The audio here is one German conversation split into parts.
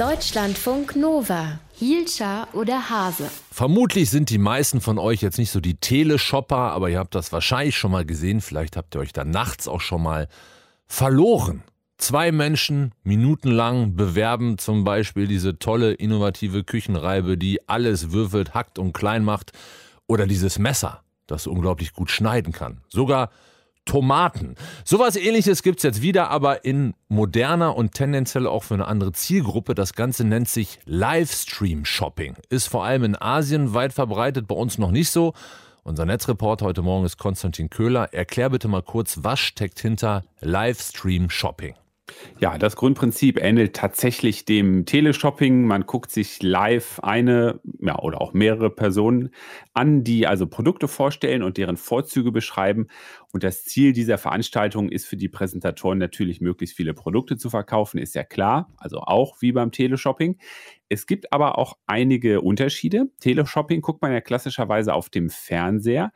Deutschlandfunk Nova. Hielscher oder Hase? Vermutlich sind die meisten von euch jetzt nicht so die Teleshopper, aber ihr habt das wahrscheinlich schon mal gesehen. Vielleicht habt ihr euch da nachts auch schon mal verloren. Zwei Menschen minutenlang bewerben zum Beispiel diese tolle, innovative Küchenreibe, die alles würfelt, hackt und klein macht. Oder dieses Messer, das unglaublich gut schneiden kann. Sogar Tomaten. Sowas ähnliches gibt es jetzt wieder, aber in moderner und tendenziell auch für eine andere Zielgruppe. Das Ganze nennt sich Livestream Shopping. Ist vor allem in Asien weit verbreitet, bei uns noch nicht so. Unser Netzreport heute Morgen ist Konstantin Köhler. Erklär bitte mal kurz, was steckt hinter Livestream Shopping? Ja, das Grundprinzip ähnelt tatsächlich dem Teleshopping. Man guckt sich live eine ja, oder auch mehrere Personen an, die also Produkte vorstellen und deren Vorzüge beschreiben. Und das Ziel dieser Veranstaltung ist für die Präsentatoren natürlich, möglichst viele Produkte zu verkaufen, ist ja klar. Also auch wie beim Teleshopping. Es gibt aber auch einige Unterschiede. Teleshopping guckt man ja klassischerweise auf dem Fernseher.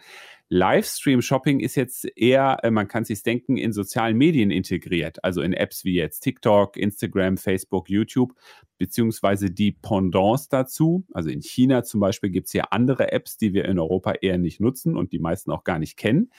Livestream-Shopping ist jetzt eher, äh, man kann sich denken, in sozialen Medien integriert, also in Apps wie jetzt TikTok, Instagram, Facebook, YouTube, beziehungsweise die Pendants dazu. Also in China zum Beispiel gibt es ja andere Apps, die wir in Europa eher nicht nutzen und die meisten auch gar nicht kennen.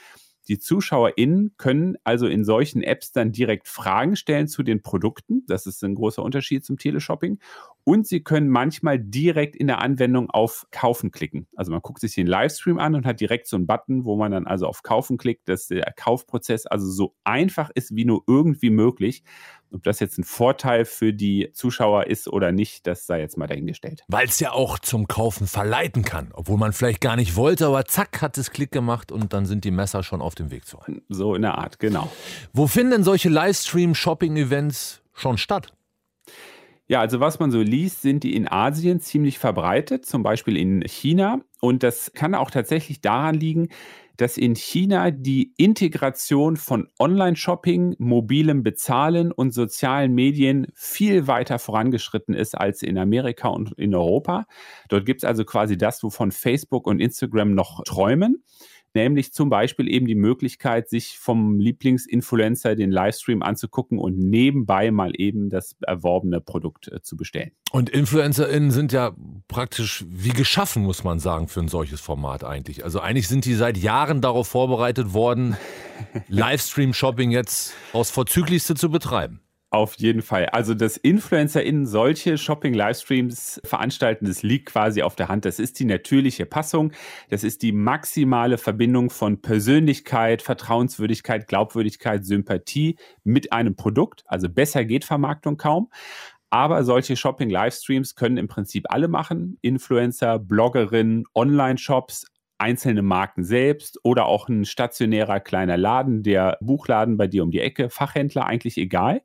Die ZuschauerInnen können also in solchen Apps dann direkt Fragen stellen zu den Produkten. Das ist ein großer Unterschied zum Teleshopping. Und sie können manchmal direkt in der Anwendung auf Kaufen klicken. Also man guckt sich den Livestream an und hat direkt so einen Button, wo man dann also auf Kaufen klickt, dass der Kaufprozess also so einfach ist wie nur irgendwie möglich. Ob das jetzt ein Vorteil für die Zuschauer ist oder nicht, das sei jetzt mal dahingestellt. Weil es ja auch zum Kaufen verleiten kann, obwohl man vielleicht gar nicht wollte, aber zack, hat es Klick gemacht und dann sind die Messer schon auf dem Weg zu einem. So in der Art, genau. Wo finden denn solche Livestream-Shopping-Events schon statt? Ja, also was man so liest, sind die in Asien ziemlich verbreitet, zum Beispiel in China. Und das kann auch tatsächlich daran liegen, dass in China die Integration von Online-Shopping, mobilem Bezahlen und sozialen Medien viel weiter vorangeschritten ist als in Amerika und in Europa. Dort gibt es also quasi das, wovon Facebook und Instagram noch träumen nämlich zum Beispiel eben die Möglichkeit, sich vom Lieblingsinfluencer den Livestream anzugucken und nebenbei mal eben das erworbene Produkt äh, zu bestellen. Und InfluencerInnen sind ja praktisch wie geschaffen, muss man sagen, für ein solches Format eigentlich. Also eigentlich sind die seit Jahren darauf vorbereitet worden, Livestream-Shopping jetzt aus Vorzüglichste zu betreiben. Auf jeden Fall. Also, dass InfluencerInnen solche Shopping-Livestreams veranstalten, das liegt quasi auf der Hand. Das ist die natürliche Passung. Das ist die maximale Verbindung von Persönlichkeit, Vertrauenswürdigkeit, Glaubwürdigkeit, Sympathie mit einem Produkt. Also besser geht Vermarktung kaum. Aber solche Shopping-Livestreams können im Prinzip alle machen. Influencer, Bloggerinnen, Online-Shops, einzelne Marken selbst oder auch ein stationärer kleiner Laden, der Buchladen bei dir um die Ecke, Fachhändler, eigentlich egal.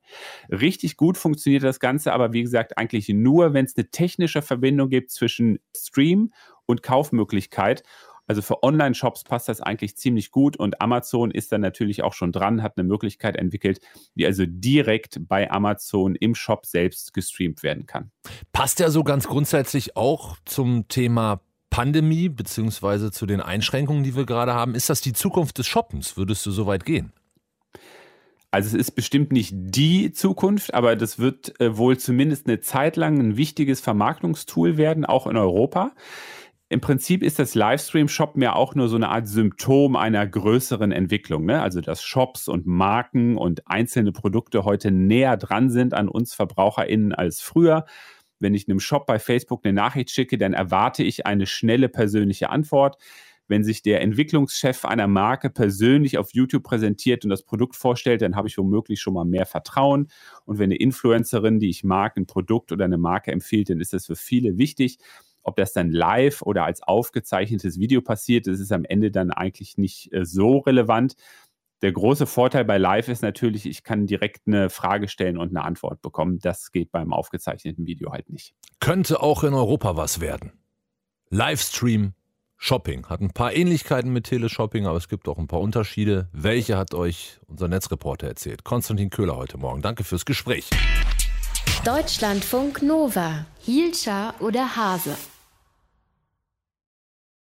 Richtig gut funktioniert das Ganze, aber wie gesagt, eigentlich nur, wenn es eine technische Verbindung gibt zwischen Stream und Kaufmöglichkeit. Also für Online-Shops passt das eigentlich ziemlich gut und Amazon ist dann natürlich auch schon dran, hat eine Möglichkeit entwickelt, die also direkt bei Amazon im Shop selbst gestreamt werden kann. Passt ja so ganz grundsätzlich auch zum Thema Pandemie beziehungsweise zu den Einschränkungen, die wir gerade haben. Ist das die Zukunft des Shoppens? Würdest du so weit gehen? Also es ist bestimmt nicht die Zukunft, aber das wird äh, wohl zumindest eine Zeit lang ein wichtiges Vermarktungstool werden, auch in Europa. Im Prinzip ist das Livestream-Shoppen ja auch nur so eine Art Symptom einer größeren Entwicklung. Ne? Also dass Shops und Marken und einzelne Produkte heute näher dran sind an uns VerbraucherInnen als früher wenn ich einem Shop bei Facebook eine Nachricht schicke, dann erwarte ich eine schnelle persönliche Antwort. Wenn sich der Entwicklungschef einer Marke persönlich auf YouTube präsentiert und das Produkt vorstellt, dann habe ich womöglich schon mal mehr Vertrauen. Und wenn eine Influencerin, die ich mag, ein Produkt oder eine Marke empfiehlt, dann ist das für viele wichtig. Ob das dann live oder als aufgezeichnetes Video passiert, das ist am Ende dann eigentlich nicht äh, so relevant. Der große Vorteil bei Live ist natürlich, ich kann direkt eine Frage stellen und eine Antwort bekommen. Das geht beim aufgezeichneten Video halt nicht. Könnte auch in Europa was werden. Livestream Shopping hat ein paar Ähnlichkeiten mit Teleshopping, aber es gibt auch ein paar Unterschiede. Welche hat euch unser Netzreporter erzählt? Konstantin Köhler heute Morgen. Danke fürs Gespräch. Deutschlandfunk Nova. Hielscher oder Hase?